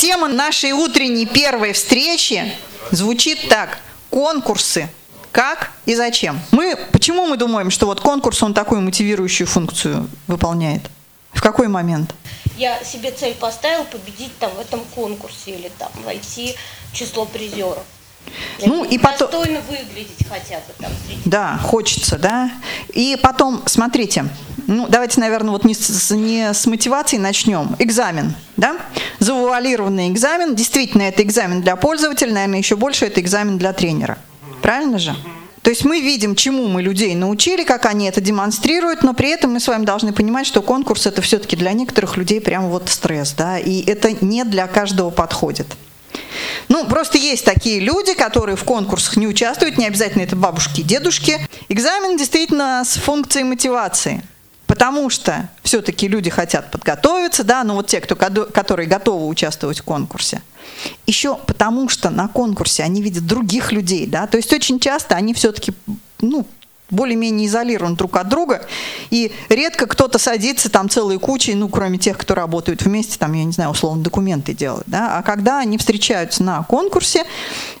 Тема нашей утренней первой встречи звучит так. Конкурсы. Как и зачем? Мы, почему мы думаем, что вот конкурс, он такую мотивирующую функцию выполняет? В какой момент? Я себе цель поставил победить там в этом конкурсе или там войти в число призеров. Ну и потом... Достойно выглядеть хотя бы там. Среди... Да, хочется, да. И потом, смотрите, ну давайте, наверное, вот не с, не с мотивацией начнем. Экзамен, да? Завуалированный экзамен. Действительно, это экзамен для пользователя, наверное, еще больше это экзамен для тренера. Правильно же? То есть мы видим, чему мы людей научили, как они это демонстрируют, но при этом мы с вами должны понимать, что конкурс это все-таки для некоторых людей прям вот стресс, да, и это не для каждого подходит. Ну, просто есть такие люди, которые в конкурсах не участвуют, не обязательно это бабушки и дедушки. Экзамен действительно с функцией мотивации. Потому что все-таки люди хотят подготовиться, да, ну вот те, кто, которые готовы участвовать в конкурсе. Еще потому что на конкурсе они видят других людей, да, то есть очень часто они все-таки, ну, более-менее изолированы друг от друга, и редко кто-то садится там целой кучей, ну, кроме тех, кто работают вместе, там, я не знаю, условно, документы делают, да, а когда они встречаются на конкурсе,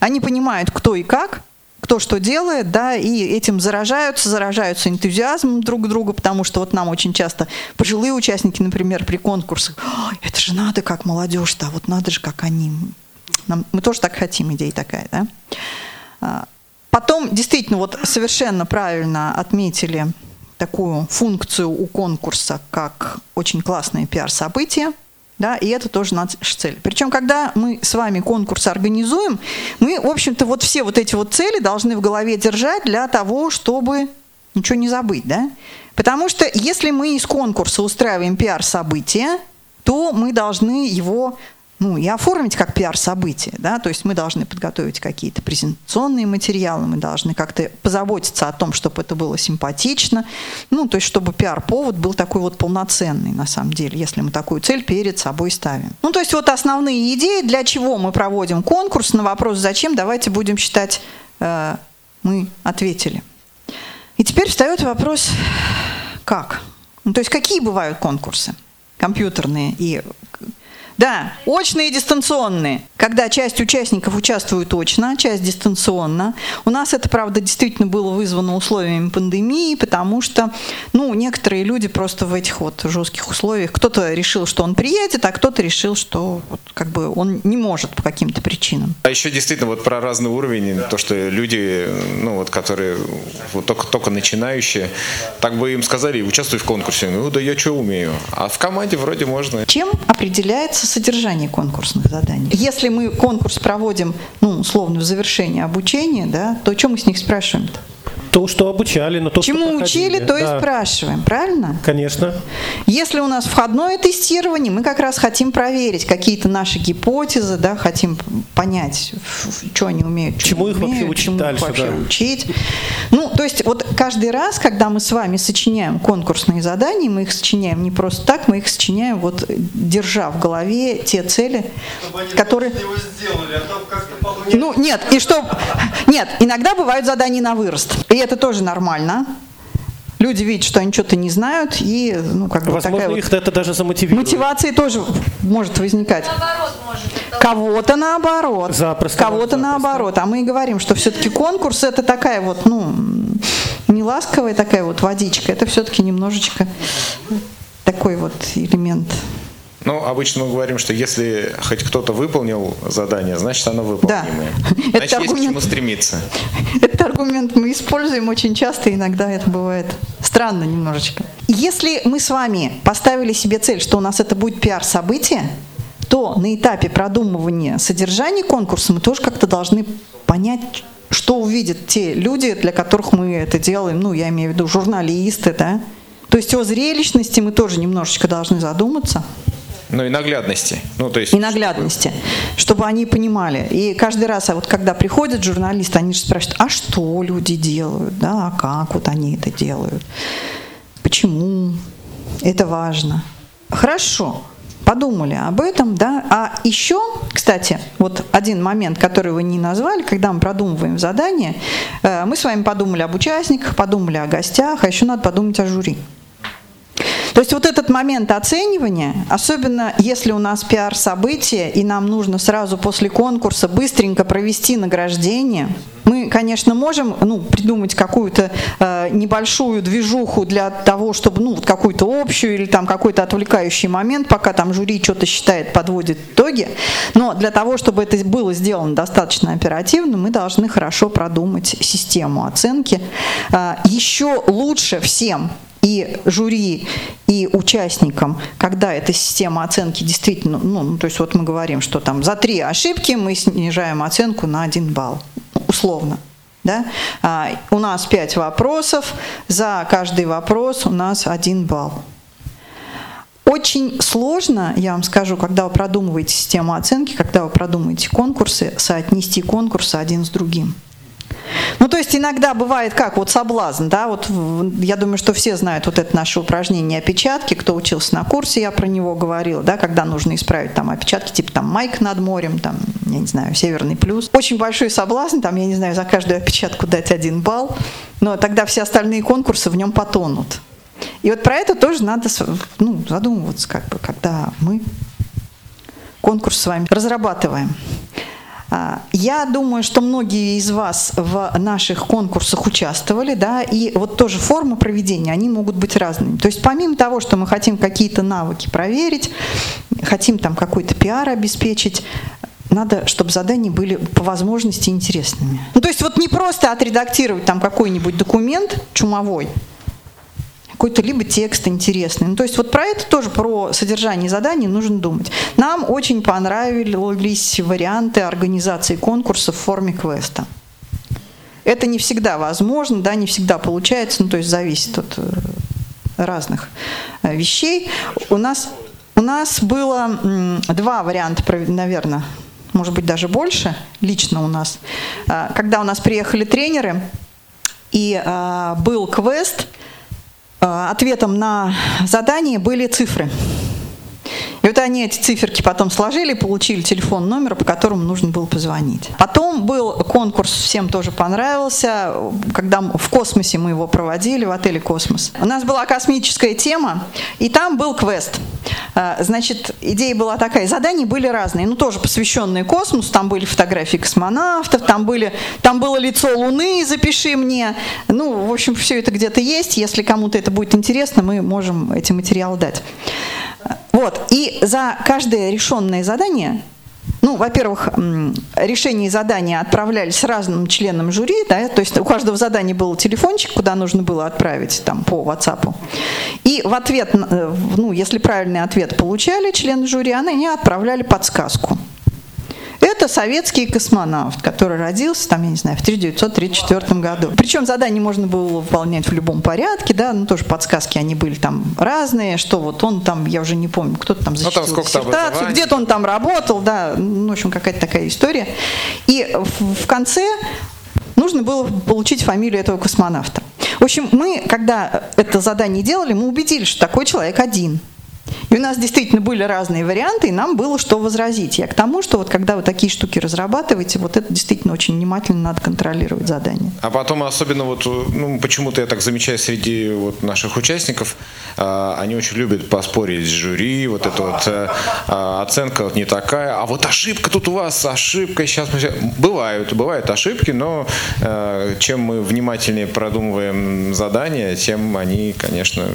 они понимают, кто и как, кто что делает, да, и этим заражаются, заражаются энтузиазмом друг друга, потому что вот нам очень часто пожилые участники, например, при конкурсах, это же надо как молодежь, да, вот надо же как они. Нам, мы тоже так хотим, идея такая, да. А, потом, действительно, вот совершенно правильно отметили такую функцию у конкурса, как очень классное пиар-событие – да, и это тоже наша цель. Причем, когда мы с вами конкурс организуем, мы, в общем-то, вот все вот эти вот цели должны в голове держать для того, чтобы ничего не забыть, да? Потому что если мы из конкурса устраиваем пиар-событие, то мы должны его ну, и оформить как пиар-событие. Да? То есть мы должны подготовить какие-то презентационные материалы, мы должны как-то позаботиться о том, чтобы это было симпатично. Ну, то есть чтобы пиар-повод был такой вот полноценный, на самом деле, если мы такую цель перед собой ставим. Ну, то есть вот основные идеи, для чего мы проводим конкурс, на вопрос «Зачем?» давайте будем считать, э, мы ответили. И теперь встает вопрос «Как?». Ну, то есть какие бывают конкурсы? компьютерные и да, очные и дистанционные. Когда часть участников участвует очно, часть дистанционно. У нас это, правда, действительно было вызвано условиями пандемии, потому что, ну, некоторые люди просто в этих вот жестких условиях, кто-то решил, что он приедет, а кто-то решил, что вот, как бы он не может по каким-то причинам. А еще действительно вот про разный уровень, да. то, что люди, ну вот, которые вот только, только начинающие, так бы им сказали, участвуй в конкурсе. Ну да я что умею. А в команде вроде можно. Чем определяется содержание конкурсных заданий. Если мы конкурс проводим, ну, условно, в завершении обучения, да, то что мы с них спрашиваем-то? То, что обучали, но то, Чему что учили, то да. и спрашиваем, правильно? Конечно. Если у нас входное тестирование, мы как раз хотим проверить какие-то наши гипотезы, да, хотим понять, что они умеют, чему их умеют, вообще учить чему дальше, их вообще да. учить. Ну, то есть вот каждый раз, когда мы с вами сочиняем конкурсные задания, мы их сочиняем не просто так, мы их сочиняем вот держа в голове те цели, которые... Сделали, а то ну, нет, и что... Нет, иногда бывают задания на вырост. И это тоже нормально. Люди видят, что они что-то не знают, и ну, как бы Возможно, такая их вот это даже замотивирует. Мотивация тоже может возникать. Наоборот, может. Кого-то наоборот. Запросто. Кого-то наоборот. А мы и говорим, что все-таки конкурс это такая вот, ну, не ласковая такая вот водичка, это все-таки немножечко такой вот элемент ну, обычно мы говорим, что если хоть кто-то выполнил задание, значит оно выполнимое. Да. Значит, это есть аргумент, к чему стремиться. Этот аргумент мы используем очень часто, иногда это бывает странно немножечко. Если мы с вами поставили себе цель, что у нас это будет пиар-событие, то на этапе продумывания содержания конкурса мы тоже как-то должны понять, что увидят те люди, для которых мы это делаем, ну, я имею в виду журналисты, да. То есть о зрелищности мы тоже немножечко должны задуматься. Ну и наглядности. Ну, то есть, и наглядности, чтобы они понимали. И каждый раз, а вот когда приходят журналисты, они же спрашивают, а что люди делают, да, а как вот они это делают, почему, это важно. Хорошо, подумали об этом, да. А еще, кстати, вот один момент, который вы не назвали, когда мы продумываем задание, э, мы с вами подумали об участниках, подумали о гостях, а еще надо подумать о жюри. То есть вот этот момент оценивания, особенно если у нас пиар-событие, и нам нужно сразу после конкурса быстренько провести награждение, мы, конечно, можем ну, придумать какую-то э, небольшую движуху для того, чтобы ну, какую-то общую или там какой-то отвлекающий момент, пока там жюри что-то считает, подводит итоги. Но для того, чтобы это было сделано достаточно оперативно, мы должны хорошо продумать систему оценки. Э, еще лучше всем и жюри, и участникам, когда эта система оценки действительно, ну, ну, то есть вот мы говорим, что там за три ошибки мы снижаем оценку на один балл, условно. Да? А, у нас пять вопросов, за каждый вопрос у нас один балл. Очень сложно, я вам скажу, когда вы продумываете систему оценки, когда вы продумываете конкурсы, соотнести конкурсы один с другим. Ну, то есть иногда бывает как, вот соблазн, да, вот я думаю, что все знают вот это наше упражнение опечатки, кто учился на курсе, я про него говорила, да, когда нужно исправить там опечатки, типа там майк над морем, там, я не знаю, северный плюс. Очень большой соблазн, там, я не знаю, за каждую опечатку дать один балл, но тогда все остальные конкурсы в нем потонут. И вот про это тоже надо ну, задумываться, как бы, когда мы конкурс с вами разрабатываем. А, я думаю, что многие из вас в наших конкурсах участвовали, да, и вот тоже формы проведения, они могут быть разными. То есть помимо того, что мы хотим какие-то навыки проверить, хотим там какой-то пиар обеспечить, надо, чтобы задания были по возможности интересными. Ну, то есть вот не просто отредактировать там какой-нибудь документ чумовой, какой-то либо текст интересный. Ну, то есть вот про это тоже, про содержание заданий нужно думать. Нам очень понравились варианты организации конкурса в форме квеста. Это не всегда возможно, да, не всегда получается, ну, то есть зависит от э, разных э, вещей. У нас, у нас было два варианта, наверное, может быть, даже больше, лично у нас. А, когда у нас приехали тренеры, и а, был квест – ответом на задание были цифры. И вот они эти циферки потом сложили, получили телефон номера, по которому нужно было позвонить. Потом был конкурс, всем тоже понравился, когда в космосе мы его проводили, в отеле «Космос». У нас была космическая тема, и там был квест. А, значит, идея была такая, задания были разные, ну тоже посвященные космосу, там были фотографии космонавтов, там, были, там было лицо Луны, запиши мне. Ну, в общем, все это где-то есть, если кому-то это будет интересно, мы можем эти материалы дать. Вот, и за каждое решенное задание ну, во-первых, решения задания отправлялись разным членам жюри, да, то есть у каждого задания был телефончик, куда нужно было отправить там по WhatsApp. И в ответ, э, ну, если правильный ответ получали члены жюри, они отправляли подсказку. Это советский космонавт, который родился, там, я не знаю, в 1934 году. Причем задание можно было выполнять в любом порядке, да, ну тоже подсказки они были там разные, что вот он там, я уже не помню, кто-то там защитил ну, там диссертацию, где-то он там работал, да, ну, в общем, какая-то такая история. И в, в конце нужно было получить фамилию этого космонавта. В общем, мы, когда это задание делали, мы убедились, что такой человек один – и у нас действительно были разные варианты, и нам было что возразить. Я к тому, что вот когда вы такие штуки разрабатываете, вот это действительно очень внимательно надо контролировать задание. А потом особенно вот, ну, почему-то я так замечаю среди вот наших участников, э, они очень любят поспорить с жюри, вот эта вот э, оценка вот не такая, а вот ошибка тут у вас, ошибка сейчас. Бывают, бывают ошибки, но э, чем мы внимательнее продумываем задания, тем они, конечно,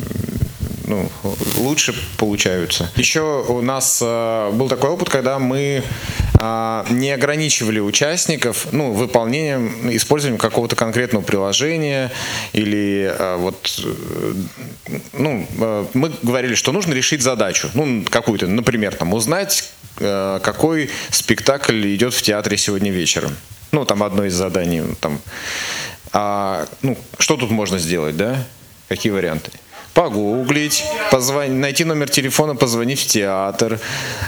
ну, лучше получаются. Еще у нас э, был такой опыт, когда мы э, не ограничивали участников ну, выполнением, использованием какого-то конкретного приложения или э, вот, э, ну, э, мы говорили, что нужно решить задачу, ну, какую-то, например, там, узнать, э, какой спектакль идет в театре сегодня вечером. Ну, там одно из заданий, там, а, ну, что тут можно сделать, да? Какие варианты? Погуглить, позвонить, найти номер телефона, позвонить в театр,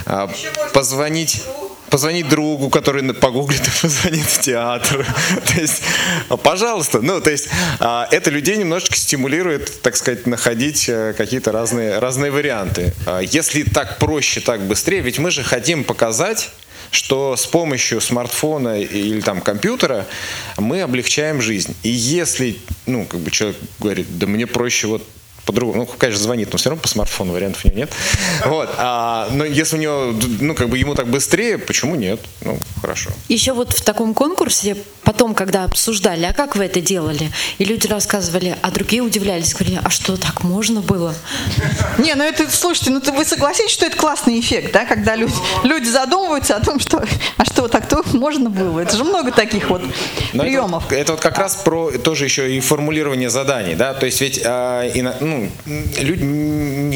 а, позвонить позвонить другу, который погуглит и позвонит в театр. то есть, пожалуйста, ну, то есть, а, это людей немножечко стимулирует, так сказать, находить э, какие-то разные, разные варианты. А, если так проще, так быстрее, ведь мы же хотим показать, что с помощью смартфона или там компьютера мы облегчаем жизнь. И если, ну, как бы человек говорит, да мне проще вот по-другому, ну, конечно, звонит, но все равно по смартфону вариантов у него нет. Вот. А, но если у него, ну, как бы ему так быстрее, почему нет? Ну, хорошо. Еще вот в таком конкурсе, потом, когда обсуждали, а как вы это делали? И люди рассказывали, а другие удивлялись, говорили, а что, так можно было? Не, ну это, слушайте, ну вы согласитесь, что это классный эффект, да, когда люди, люди задумываются о том, что, а что, так-то можно было? Это же много таких вот Но это приемов. вот- Это, вот как раз про тоже еще и формулирование заданий, да, то есть ведь а, ино- ну, люди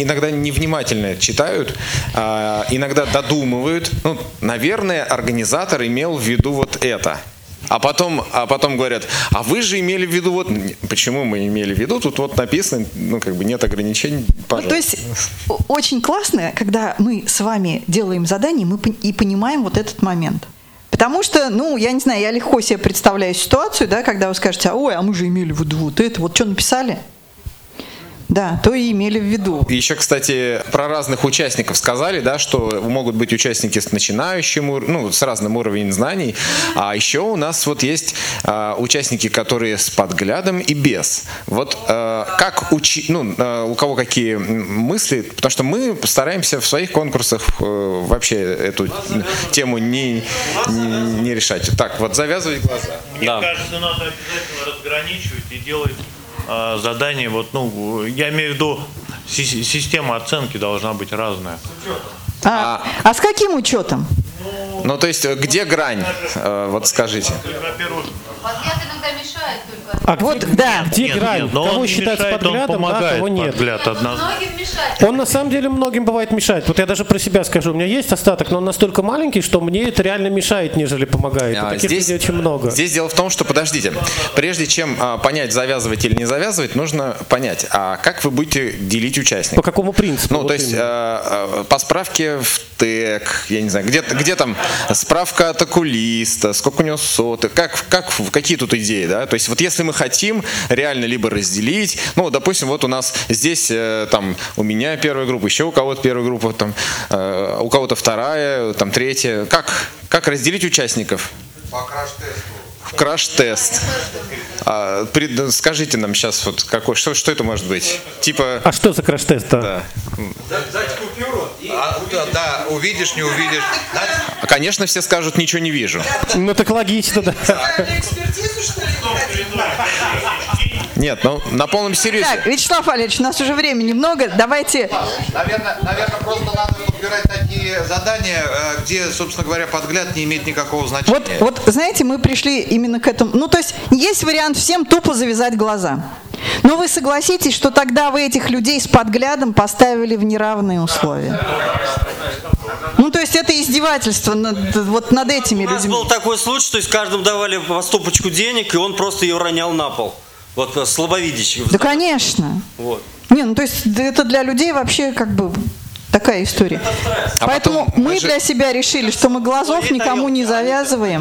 иногда невнимательно читают, а, иногда додумывают. Ну, наверное, организатор имел в виду вот это. А потом, а потом говорят, а вы же имели в виду вот... Почему мы имели в виду? Тут вот написано, ну, как бы нет ограничений, Ну, пожалуйста. то есть очень классно, когда мы с вами делаем задание, мы и понимаем вот этот момент. Потому что, ну, я не знаю, я легко себе представляю ситуацию, да, когда вы скажете, а, ой, а мы же имели в виду вот это, вот что написали? Да, то и имели в виду. Еще, кстати, про разных участников сказали, да, что могут быть участники с начинающим, ну, с разным уровнем знаний. А еще у нас вот есть а, участники, которые с подглядом и без. Вот а, как учи, ну, а, у кого какие мысли, потому что мы стараемся в своих конкурсах э, вообще эту тему не, не, не решать. Так, вот завязывать глаза. Мне Да. кажется, надо обязательно разграничивать и делать э, задание. Вот, ну, я имею в виду, си- система оценки должна быть разная. А, а с каким учетом? Ну, то есть, где грань? Э, Вот скажите. Во-первых, мешает только. А Вот, где, да. где нет, грань? нет, но кого он не считать мешает, он подглядом, да, помогает кого нет? подгляд однозначно. Многим мешает. Он на самом деле многим бывает мешает. Вот я даже про себя скажу. У меня есть остаток, но он настолько маленький, что мне это реально мешает, нежели помогает. А, таких людей очень много. Здесь дело в том, что, подождите, прежде чем а, понять, завязывать или не завязывать, нужно понять, а как вы будете делить По участников? какому принципу? Ну, Вот то есть э, э, по справке в ТЭК, я не знаю, где, где там справка от окулиста, сколько у него соток, как, как, какие тут идеи, да? То есть вот если мы хотим реально либо разделить, ну, допустим, вот у нас здесь э, там у меня первая группа, еще у кого-то первая группа, там, э, у кого-то вторая, там третья. Как, как разделить участников? В краш-тест. А, скажите нам сейчас, вот какой, что, что это может быть? Типа, А что за краш-тест? Да. да. А, да, да, увидишь, не увидишь. Дать А, Конечно, все скажут, ничего не вижу. Ну так логично, да. Нет, ну на полном серьезе. Так, Вячеслав Валерьевич, у нас уже времени много, давайте... Наверное, наверное, просто надо подбирать такие задания, э, где, собственно говоря, подгляд не имеет никакого значения. Вот, вот, знаете, мы пришли именно к этому. Ну, то есть, есть вариант всем тупо завязать глаза. Но вы согласитесь, что тогда вы этих людей с подглядом поставили в неравные условия. Ну, то есть, это издевательство над, вот над этими У нас людьми. был такой случай, то есть каждому давали по стопочку денег, и он просто ее ронял на пол. Вот э, слабовидящий. Да, конечно. Вот. Не, ну, то есть, это для людей вообще как бы такая история. А Поэтому мы мы же- для себя решили, что мы глазов никому не завязываем.